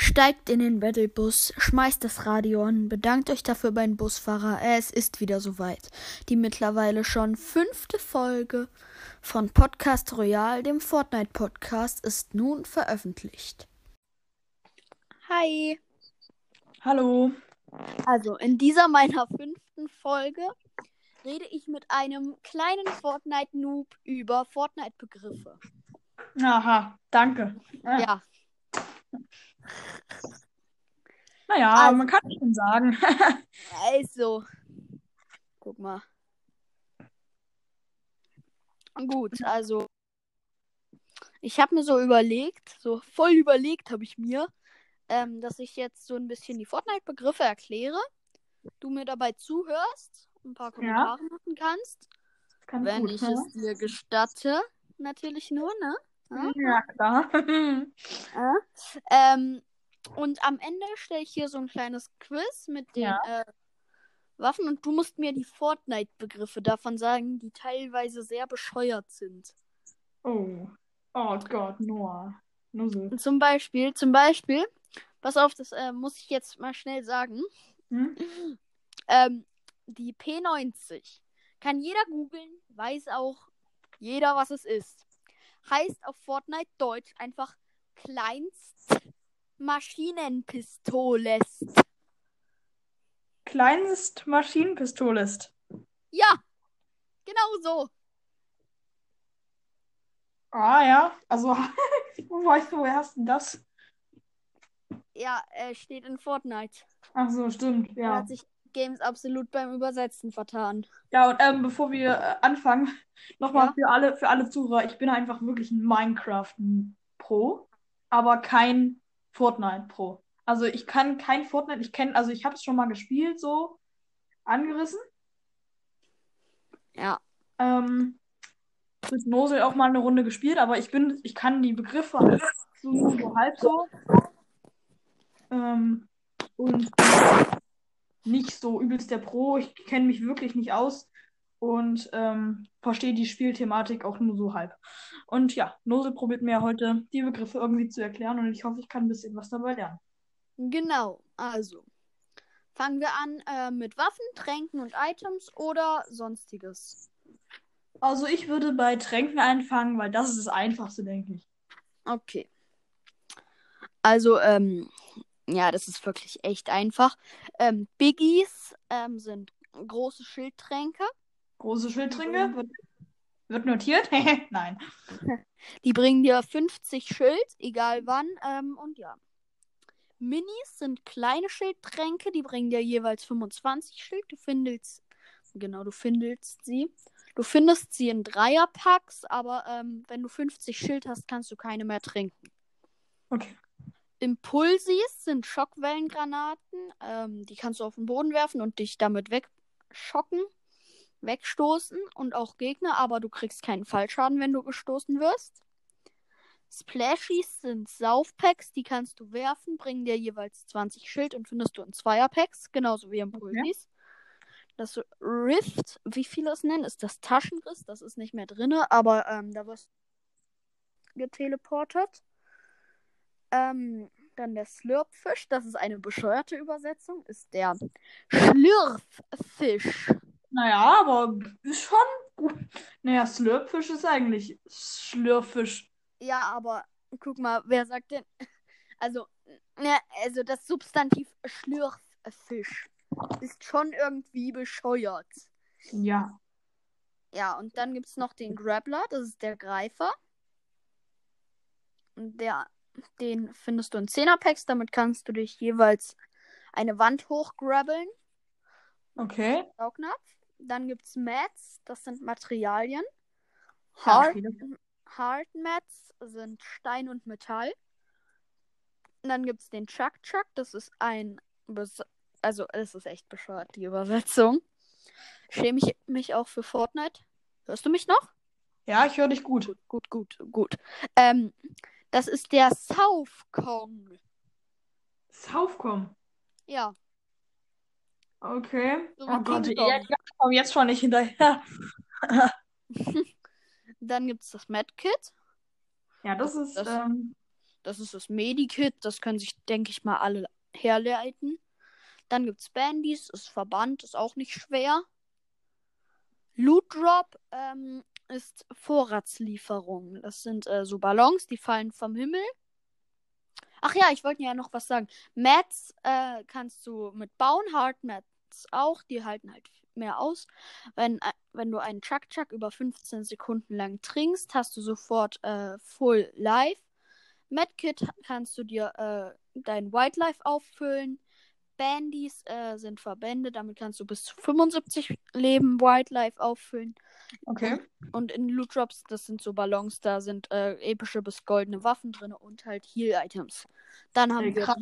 Steigt in den Battlebus, schmeißt das Radio an, bedankt euch dafür beim Busfahrer. Es ist wieder soweit. Die mittlerweile schon fünfte Folge von Podcast Royal, dem Fortnite Podcast, ist nun veröffentlicht. Hi. Hallo. Also, in dieser meiner fünften Folge rede ich mit einem kleinen Fortnite-Noob über Fortnite-Begriffe. Aha, danke. Ja. ja. Naja, also, man kann schon sagen. also, guck mal. Gut, also ich habe mir so überlegt, so voll überlegt habe ich mir, ähm, dass ich jetzt so ein bisschen die Fortnite-Begriffe erkläre. Du mir dabei zuhörst, ein paar Kommentare ja. machen kannst. Kann wenn gut, ich ja? es dir gestatte, natürlich nur, ne? Ja, ja klar. ja. Ähm, und am Ende stelle ich hier so ein kleines Quiz mit den ja. äh, Waffen und du musst mir die Fortnite-Begriffe davon sagen, die teilweise sehr bescheuert sind. Oh. Oh Gott, Noah. Nussel. Zum Beispiel, zum Beispiel, pass auf, das äh, muss ich jetzt mal schnell sagen. Hm? Ähm, die P90 kann jeder googeln, weiß auch jeder, was es ist heißt auf Fortnite Deutsch einfach kleinst Maschinenpistolest. Kleinst Maschinenpistolest. Ja, genau so. Ah ja, also wo weißt du, woher hast du das? Ja, er steht in Fortnite. Ach so, stimmt, ja. Er hat sich Games absolut beim Übersetzen vertan. Ja, und ähm, bevor wir äh, anfangen, nochmal ja? für alle, für alle Zuhörer, ich bin einfach wirklich ein Minecraft-Pro, aber kein Fortnite-Pro. Also ich kann kein Fortnite, ich kenne, also ich habe es schon mal gespielt, so angerissen. Ja. Ähm, mit Nosel auch mal eine Runde gespielt, aber ich bin, ich kann die Begriffe halt so, so halb so. Ähm, und nicht so übelst der Pro. Ich kenne mich wirklich nicht aus und ähm, verstehe die Spielthematik auch nur so halb. Und ja, Nose probiert mir heute die Begriffe irgendwie zu erklären und ich hoffe, ich kann ein bisschen was dabei lernen. Genau, also fangen wir an äh, mit Waffen, Tränken und Items oder sonstiges. Also ich würde bei Tränken anfangen, weil das ist das Einfachste, denke ich. Okay. Also, ähm, ja, das ist wirklich echt einfach. Ähm, Biggies ähm, sind große Schildtränke. Große Schildtränke? Wird, wird notiert? Nein. Die bringen dir 50 Schild, egal wann. Ähm, und ja. Minis sind kleine Schildtränke, die bringen dir jeweils 25 Schild. Du findest, genau, du findest sie. Du findest sie in Dreierpacks, aber ähm, wenn du 50 Schild hast, kannst du keine mehr trinken. Okay. Impulsis sind Schockwellengranaten. Ähm, die kannst du auf den Boden werfen und dich damit wegschocken, wegstoßen und auch Gegner, aber du kriegst keinen Fallschaden, wenn du gestoßen wirst. Splashies sind Saufpacks, die kannst du werfen, bringen dir jeweils 20 Schild und findest du in Zweierpacks, genauso wie Impulsis. Okay. Das Rift, wie viele es nennen, ist das Taschenriss, das ist nicht mehr drin, aber ähm, da wirst du geteleportet. Ähm, dann der Slurpfisch, das ist eine bescheuerte Übersetzung, ist der Schlürffisch. Naja, aber ist schon gut. Naja, Slurpfisch ist eigentlich Schlürffisch. Ja, aber guck mal, wer sagt denn. Also, ne, also das Substantiv Schlürffisch ist schon irgendwie bescheuert. Ja. Ja, und dann gibt es noch den Grappler, das ist der Greifer. Der den findest du in 10er-Packs. Damit kannst du dich jeweils eine Wand hochgrabbeln. Okay. Saugnapf. Dann gibt es Mats, das sind Materialien. Hard, Hard Mats sind Stein und Metall. Und dann gibt es den Chuck Chuck, das ist ein. Bes also, es ist echt bescheuert, die Übersetzung. Schäme ich mich auch für Fortnite. Hörst du mich noch? Ja, ich höre dich gut. Gut, gut, gut, gut. Ähm, das ist der South Kong. South Kong? Ja. Okay. So oh Gott, ich komme jetzt schon nicht hinterher. Dann gibt es das Medkit. Ja, das ist. Das, ähm... Das ist das Medikit. Das können sich, denke ich mal, alle herleiten. Dann gibt es Bandys, ist Verband, ist auch nicht schwer. Loot Drop ähm, ist Vorratslieferung. Das sind äh, so Ballons, die fallen vom Himmel. Ach ja, ich wollte ja noch was sagen. Mats äh, kannst du mit bauen, Hard Mats auch. Die halten halt mehr aus. Wenn, äh, wenn du einen Chuck Chuck über 15 Sekunden lang trinkst, hast du sofort äh, Full Life. Medkit kannst du dir äh, dein Wildlife auffüllen. Bandys äh, sind Verbände, damit kannst du bis zu 75 Leben Wildlife auffüllen. Okay. Und, in Loot Drops, das sind so Ballons, da sind äh, epische bis goldene Waffen drin und halt Heal-Items. Dann haben Ey, wir. krass.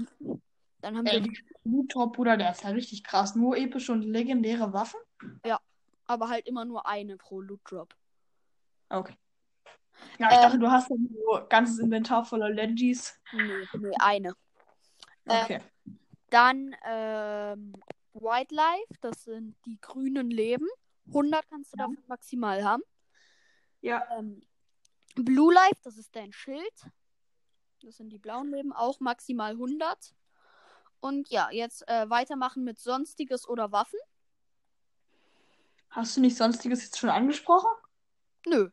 Dann haben Ey, wir. Loot Drop, Bruder, der ist ja richtig krass. Nur epische und legendäre Waffen? Aber halt immer nur eine pro Loot Drop. Okay. Ja, ich Ähm. dachte, du hast ja so ein ganzes Inventar voller Legis. Nee, nee, eine. Äh, Okay. Dann ähm, Wildlife, das sind die grünen Leben. 100 kannst du Ja. davon maximal haben. ja. Ähm, Blue Life, das ist dein Schild. Das sind die blauen Leben, auch maximal 100. Und ja, jetzt äh, weitermachen mit Sonstiges oder Waffen. Hast du nicht sonstiges jetzt schon angesprochen? Nö.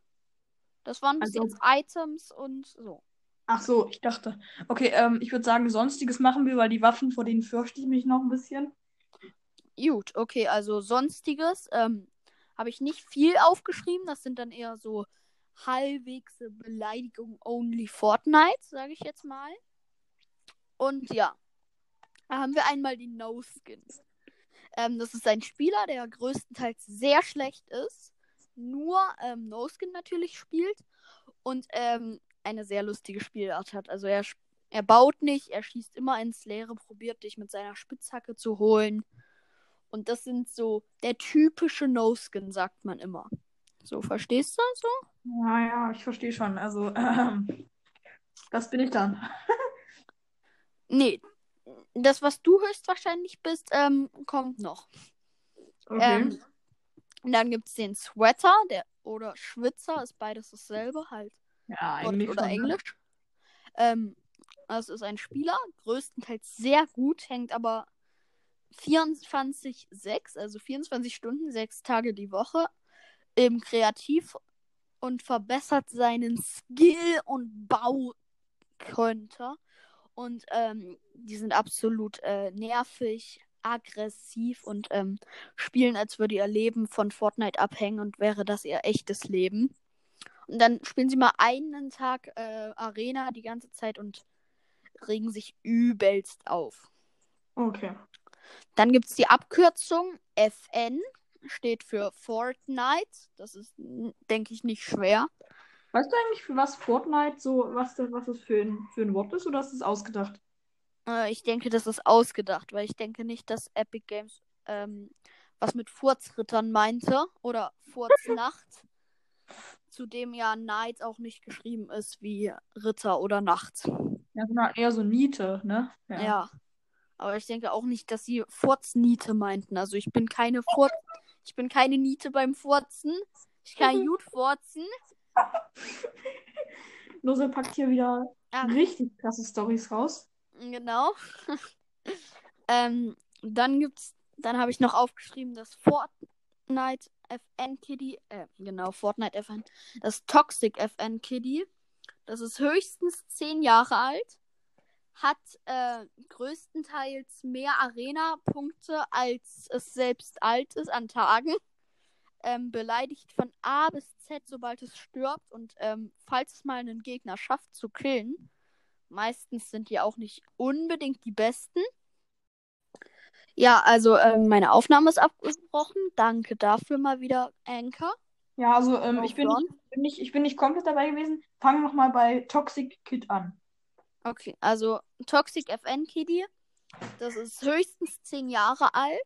Das waren bis Also- jetzt Items und so. Ach so, ich dachte. Okay, ähm, ich würde sagen, sonstiges machen wir, weil die Waffen, vor denen fürchte ich mich noch ein bisschen. Gut, okay, also Sonstiges ähm, habe ich nicht viel aufgeschrieben. Das sind dann eher so halbwegs Beleidigung only Fortnite, sage ich jetzt mal. Und ja, da haben wir einmal die No-Skin. Ähm, das ist ein Spieler, der größtenteils sehr schlecht ist, nur ähm, No-Skin natürlich spielt und ähm, eine sehr lustige Spielart hat. Also er, er baut nicht, er schießt immer ins Leere, probiert dich mit seiner Spitzhacke zu holen. Und das sind so der typische No-Skin, sagt man immer. So, verstehst du so? Ja, ja, ich verstehe schon. Also, ähm, das bin ich dann. Nee, das, was du höchstwahrscheinlich bist, ähm, kommt noch. Okay. Ähm, und dann gibt es den Sweater, der oder Schwitzer, ist beides dasselbe, halt. ja, eigentlich oder schon. ne? Englisch. Ähm, das ist ein Spieler, größtenteils sehr gut, hängt aber 24-6, also 24 Stunden, 6 Tage die Woche im Kreativ und verbessert seinen Skill und Baukonter. Und ähm, die sind absolut äh, nervig, aggressiv und ähm, spielen, als würde ihr Leben von Fortnite abhängen und wäre das ihr echtes Leben. Und dann spielen sie mal einen Tag äh, Arena die ganze Zeit und regen sich übelst auf. Okay. Dann gibt es die Abkürzung FN, steht für Fortnite. Das ist, denke ich, nicht schwer. Weißt du eigentlich, für was Fortnite so, was das, was das für ein, für ein Wort ist oder ist es ausgedacht? Äh, ich denke, das ist ausgedacht, weil ich denke nicht, dass Epic Games ähm, was mit Furzrittern meinte oder Furznacht. Zudem ja Night auch nicht geschrieben ist wie Ritter oder Nacht. Ja, sondern eher so Niete, ne? Ja. Aber ich denke auch nicht, dass sie Furzniete meinten. Also ich bin keine Furz. Ich bin keine Niete beim Furzen. Ich kann gut furzen. Lose packt hier wieder Ah, richtig krasse Storys raus. genau. ähm, dann gibt's, dann habe ich noch aufgeschrieben, dass Fortnite FN Kitty, äh, genau, Fortnite FN, das Toxic FN Kitty, das ist höchstens 10 Jahre alt, hat äh, größtenteils mehr Arena-Punkte, als es selbst alt ist an Tagen. Ähm, beleidigt von A bis Z, sobald es stirbt. Und ähm, falls es mal einen Gegner schafft zu killen, meistens sind die auch nicht unbedingt die besten. Ja, also ähm, meine Aufnahme ist abgebrochen. Danke dafür mal wieder, Anchor. Ja, also ähm, ich bin, bin nicht, ich bin nicht komplett dabei gewesen. Fang noch mal bei Toxic Kid an. Okay, also Toxic FN Kitty, das ist höchstens 10 Jahre alt.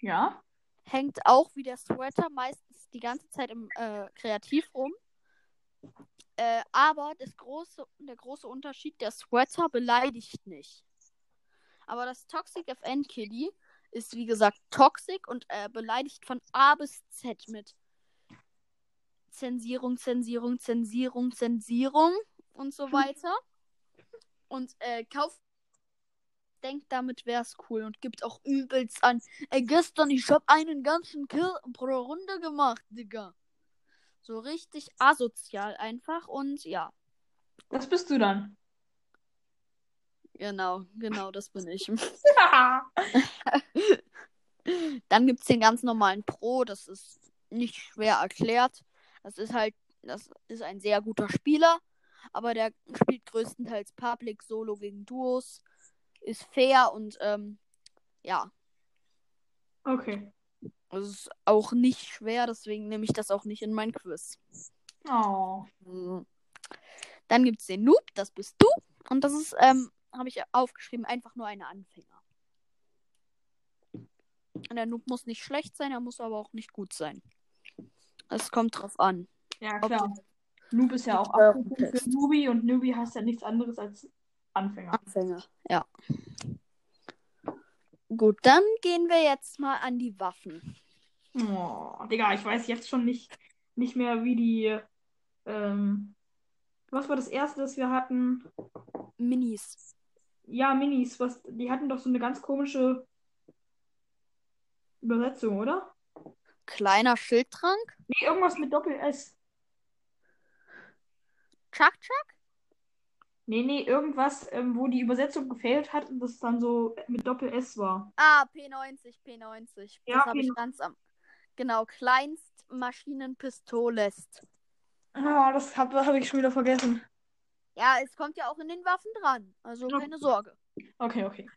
Ja. hängt auch wie der Sweater meistens die ganze Zeit im äh, Kreativ rum. Äh, aber das große, der große Unterschied, der Sweater beleidigt nicht. Aber das Toxic FN Kitty ist wie gesagt toxic und äh, beleidigt von A bis Z mit Zensierung, Zensierung, Zensierung, Zensierung und so weiter. Und äh, kauft. Denkt, damit wär's cool und gibt auch übelst an. Ey, gestern, ich hab einen ganzen Kill pro Runde gemacht, Digga. So richtig asozial einfach und ja. Das bist du dann. Genau, genau, das bin ich. Dann gibt es den ganz normalen Pro, das ist nicht schwer erklärt. Das ist halt, das ist ein sehr guter Spieler, aber der spielt größtenteils Public, Solo gegen Duos, ist fair und ähm, ja. Okay. Es ist auch nicht schwer, deswegen nehme ich das auch nicht in mein Quiz. Oh. Dann gibt es den Noob, das bist du. Und das ist, ähm, habe ich aufgeschrieben, einfach nur eine Anfänger. Und der Noob muss nicht schlecht sein, er muss aber auch nicht gut sein. Es kommt drauf an. Ja, Ob klar. Noob ist ja auch Ja, Abkürzung für. Newbie und Newbie heißt ja nichts anderes als Anfänger. Anfänger, ja. Gut, dann gehen wir jetzt mal an die Waffen. Oh, Digga, ich weiß jetzt schon nicht, nicht mehr, wie die. Ähm, was war das erste, das wir hatten? Minis. Ja, Minis. Was, die hatten doch so eine ganz komische Übersetzung, oder? Kleiner Schildtrank. Nee, irgendwas mit Doppel-S. Chuck Chuck? Nee, nee, irgendwas, ähm, wo die Übersetzung gefehlt hat und das dann so mit Doppel-S war. Ah, P90, P90. Ja, das habe ich P90. ganz am. Genau, Kleinstmaschinenpistolest. Ah, das habe hab ich schon wieder vergessen. Ja, es kommt ja auch in den Waffen dran. Also Ja. keine Sorge. Okay, okay.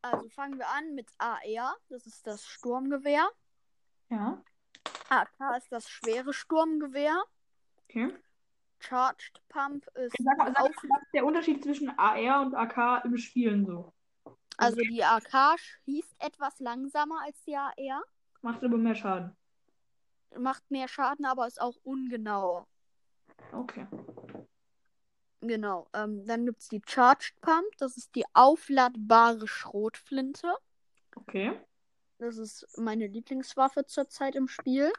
Also fangen wir an mit AR. Das ist das Sturmgewehr. Ja, AK ist das schwere Sturmgewehr. okay. Charged Pump ist Sag sag Auf mal, was ist der Unterschied zwischen AR und AK im Spielen so? Also die AK schießt etwas langsamer als die AR. Macht aber mehr Schaden. Macht mehr Schaden, aber ist auch ungenau. Okay. Genau. Ähm, dann gibt es die Charged Pump. Das ist die aufladbare Schrotflinte. Okay. Das ist meine Lieblingswaffe zurzeit im Spiel.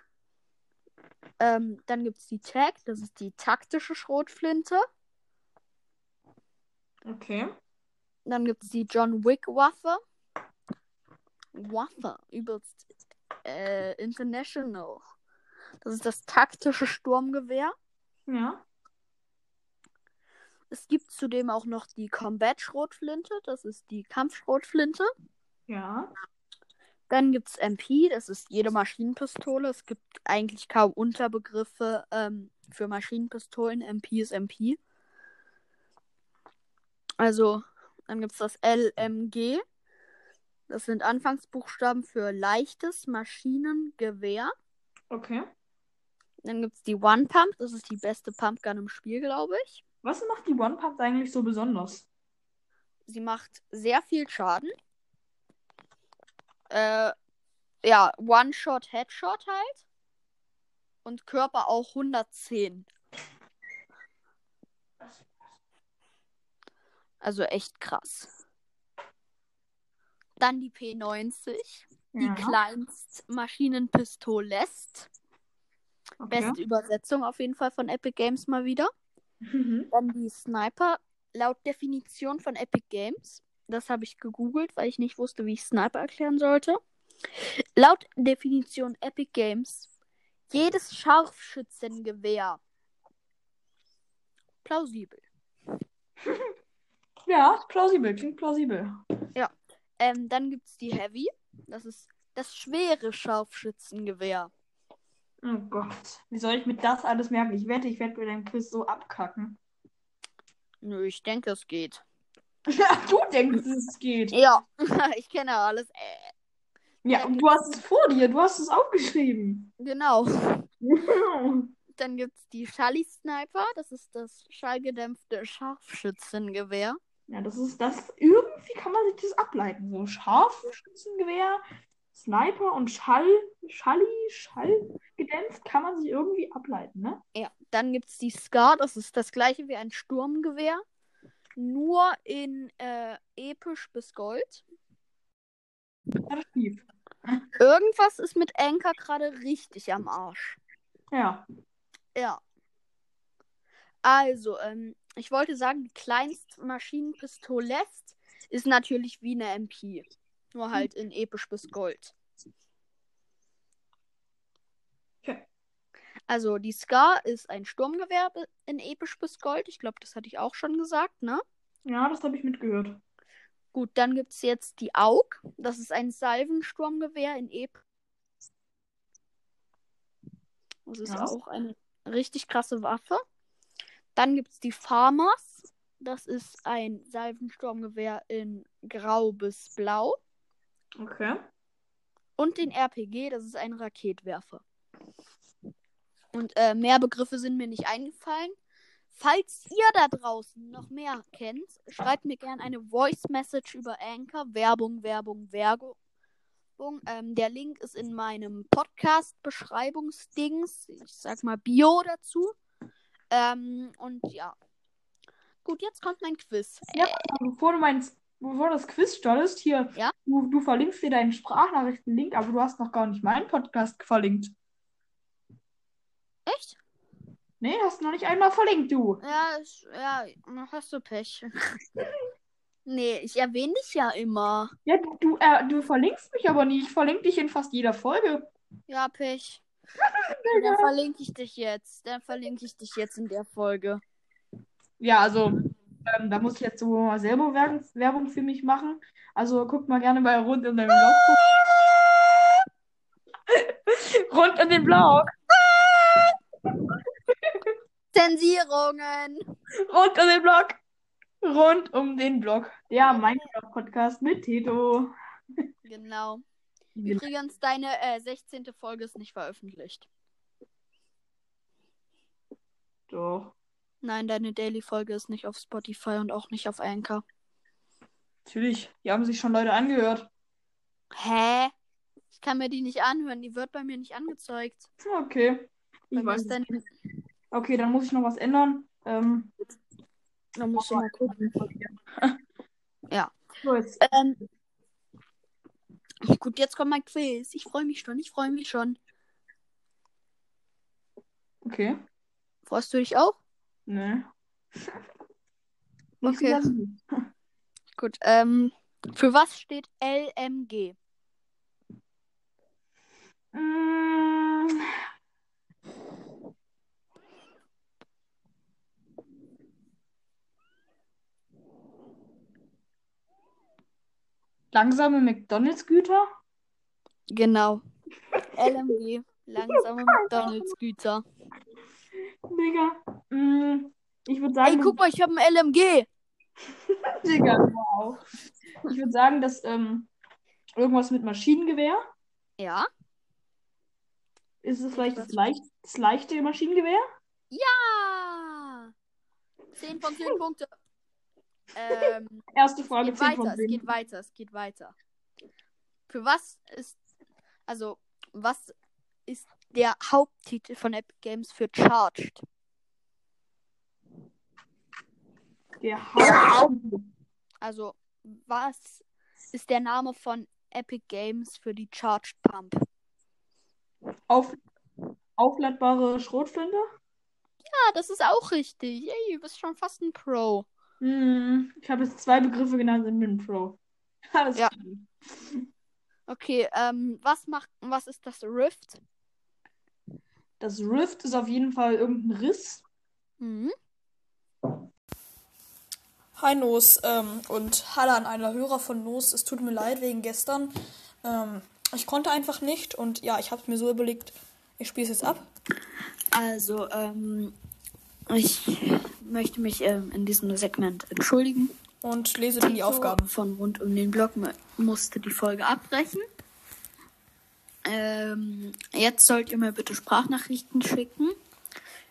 Ähm, dann gibt es die Tag. Das ist die taktische Schrotflinte. Okay. Dann gibt es die John Wick Waffe. Waffe. Übelst äh, international. Das ist das taktische Sturmgewehr. Ja. Es gibt zudem auch noch die Combat-Schrotflinte. Das ist die Kampfschrotflinte. Ja. Dann gibt es MP. Das ist jede Maschinenpistole. Es gibt eigentlich kaum Unterbegriffe ähm, für Maschinenpistolen. MP ist MP. Also, dann gibt es das LMG. Das sind Anfangsbuchstaben für leichtes Maschinengewehr. Okay. Dann gibt es die One Pump. Das ist die beste Pumpgun im Spiel, glaube ich. Was macht die One Pump eigentlich so besonders? Sie macht sehr viel Schaden. Äh, ja, One-Shot, Headshot halt. Und Körper auch 110. Also echt krass. Dann die P90. Die Ja. Kleinstmaschinenpistolest. Okay. Beste Übersetzung auf jeden Fall von Epic Games mal wieder. Mhm. Dann die Sniper. Laut Definition von Epic Games. Das habe ich gegoogelt, weil ich nicht wusste, wie ich Sniper erklären sollte. Laut Definition Epic Games. Jedes Scharfschützengewehr. Plausibel. Ja, plausibel, klingt plausibel. Ähm, dann gibt es die Heavy. Das ist das schwere Scharfschützengewehr. Oh Gott. Wie soll ich mir das alles merken? Ich wette, ich werde bei deinem Quiz so abkacken. Nö, ich denke, es geht. Du denkst, es geht. Ja, ich kenne alles. Äh, Ja, und du hast es vor dir, du hast es aufgeschrieben. genau. Dann gibt es die Shally Sniper. Das ist das schallgedämpfte Scharfschützengewehr. Ja, das ist das. Irgendwie kann man sich das ableiten. So Scharfschützengewehr, Sniper und Schall, Schalli, Schall gedämpft kann man sich irgendwie ableiten, ne? Ja, dann gibt es die Scar. Das ist das gleiche wie ein Sturmgewehr. Nur in äh, episch bis Gold. Schief. Irgendwas ist mit Anker gerade richtig am Arsch. Ja. Ja. Also, ähm, ich wollte sagen, die Kleinstmaschinenpistole ist natürlich wie eine MP. Nur halt in episch bis Gold. Okay. Also die Scar ist ein Sturmgewehr in episch bis Gold. Ich glaube, das hatte ich auch schon gesagt, ne? Ja, das habe ich mitgehört. Gut, dann gibt es jetzt die Aug. Das ist ein Salvensturmgewehr in Ep. Das ist Ja. auch eine richtig krasse Waffe. Dann gibt es die Farmers. Das ist ein Salvensturmgewehr in Grau bis Blau. Okay. Und den RPG, das ist ein Raketwerfer. Und äh, mehr Begriffe sind mir nicht eingefallen. Falls ihr da draußen noch mehr kennt, schreibt mir gerne eine Voice Message über Anchor. Werbung, Werbung, Werbung. Ähm, der Link ist in meinem Podcast-Beschreibungsdings. Ich sag mal Bio dazu. Ähm, und ja. Gut, jetzt kommt mein Quiz. Ja, bevor du mein, bevor du das Quiz startest, hier, Ja? du, du verlinkst dir deinen Sprachnachrichten-Link, aber du hast noch gar nicht meinen Podcast verlinkt. Echt? Nee, hast noch nicht einmal verlinkt, du. Ja, ich, ja, hast du Pech. nee, ich erwähne dich ja immer. Ja, du, du, äh, du verlinkst mich aber nie. Ich verlinke dich in fast jeder Folge. Ja, Pech. Dann verlinke ich dich jetzt. Dann verlinke ich dich jetzt in der Folge. Ja, also, ähm, da muss ich jetzt so mal selber Werbung, Werbung für mich machen. Also, guckt mal gerne bei Rund in den Blog. Rund in den Blog. Zensierungen. Rund um den Blog. Rund um den Blog. Der Minecraft-Podcast mit Tito. Genau. Übrigens, deine äh, 16. Folge ist nicht veröffentlicht. Doch, Nein, deine Daily-Folge ist nicht auf Spotify und auch nicht auf Anchor. natürlich. Die haben sich schon Leute angehört. Hä? Ich kann mir die nicht anhören. Die wird bei mir nicht angezeigt. Okay. Bei Ich weiß ist dann, Okay, dann muss ich noch was ändern. Ähm, da musst du mal gucken. Ja. so, jetzt. Ähm, gut, jetzt kommt mein Quiz. Ich freue mich schon. Ich freue mich schon. Okay. Freust du dich auch? Nee. Okay. Gut. Ähm, für was steht LMG? Mm. Langsame McDonalds-Güter? Genau. LMG. Langsame McDonalds-Güter. Digga. Mm, ich würde sagen, Ey, guck mal, ich habe ein LMG. Digga, wow. Ich würde sagen, dass ähm, irgendwas mit Maschinengewehr. Ja. Ist es vielleicht das, leicht, das leichte Maschinengewehr? Ja. 10 von 10 Punkte. Ähm, Erste es Frage, geht 10 weiter, es 10. geht weiter, es geht weiter. Für was ist, also, was ist der Haupttitel von Epic Games für Charged? Der Haupt Also, was ist der Name von Epic Games für die Charged Pump? auf, aufladbare Schrotflinte? Ja, das ist auch richtig. Ey, du bist schon fast ein Pro. Hm, ich habe jetzt zwei Begriffe genannt in Min Pro. Alles Ja. klar. Okay, ähm, was macht, was ist das Rift? Das Rift ist auf jeden Fall irgendein Riss. Mhm. Hi Nos ähm, und Hallo an einer Hörer von Nos. Es tut mir leid wegen gestern. Ähm, ich konnte einfach nicht und ja, ich habe mir so überlegt, ich spiele es jetzt ab. Also, ähm, ich möchte mich ähm, in diesem Segment entschuldigen. Und lese dann die Aufgaben. Von rund um den Block mu- musste die Folge abbrechen. Ähm, jetzt sollt ihr mir bitte Sprachnachrichten schicken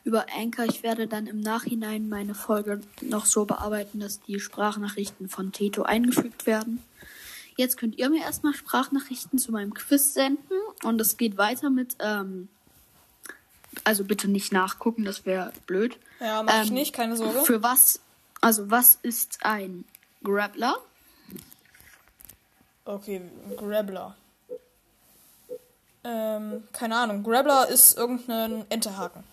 über Anchor. Ich werde dann im Nachhinein meine Folge noch so bearbeiten, dass die Sprachnachrichten von Teto eingefügt werden. Jetzt könnt ihr mir erstmal Sprachnachrichten zu meinem Quiz senden und es geht weiter mit, ähm, also bitte nicht nachgucken, das wäre blöd. Ja, mach ich Ähm, nicht, keine Sorge. Für was, also was ist ein Grappler? Okay, Grabbler. Ähm, keine Ahnung. Grabbler ist irgendein Enterhaken.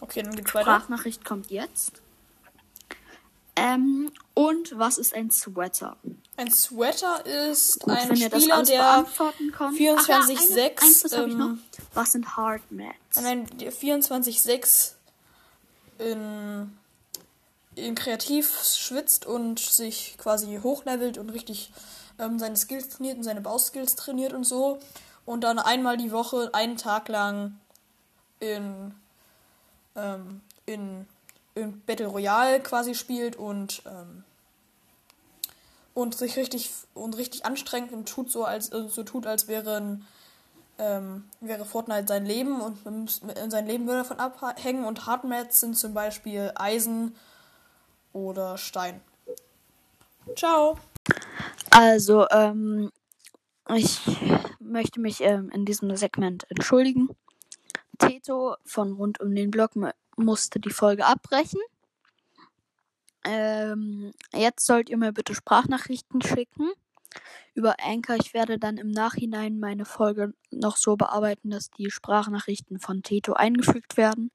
Okay, dann geht's weiter. Sprachnachricht kommt jetzt. Ähm, und was ist ein Sweater? Ein Sweater ist Gut, ein Spieler, der beantworten könnt. 24-6, Ach ja, ähm. Was sind Hardmats? Nein, der 24-6 in, in kreativ schwitzt und sich quasi hochlevelt und richtig ähm, seine Skills trainiert und seine Bauskills trainiert und so. Und dann einmal die Woche, einen Tag lang in, ähm, in, in Battle Royale quasi spielt und, ähm, und sich richtig und richtig anstrengt und tut so, als äh, so tut, als wäre ein ähm, wäre Fortnite sein Leben und sein Leben würde davon abhängen und Hardmats sind zum Beispiel Eisen oder Stein. Ciao. Also, ähm, ich möchte mich ähm, in diesem Segment entschuldigen. Teto von rund um den Block musste die Folge abbrechen. Ähm, jetzt sollt ihr mir bitte Sprachnachrichten schicken über Anchor. Ich werde dann im Nachhinein meine Folge noch so bearbeiten, dass die Sprachnachrichten von Teto eingefügt werden.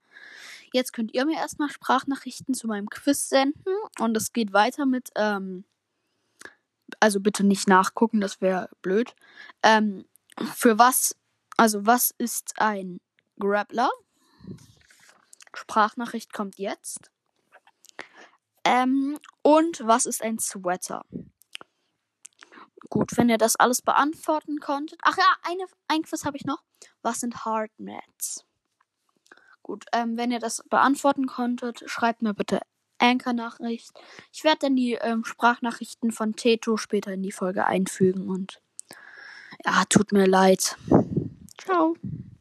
Jetzt könnt ihr mir erstmal Sprachnachrichten zu meinem Quiz senden und es geht weiter mit, ähm, also bitte nicht nachgucken, das wäre blöd. Ähm, für was, also was ist ein Grappler? Sprachnachricht kommt jetzt. Ähm, und was ist ein Sweater? Gut, wenn ihr das alles beantworten konntet. Ach ja, eine, ein Quiz habe ich noch. Was sind Hardmats? Gut, ähm, wenn ihr das beantworten konntet, schreibt mir bitte Anchor-Nachricht. Ich werde dann die ähm, Sprachnachrichten von Teto später in die Folge einfügen und ja, tut mir leid. Ciao.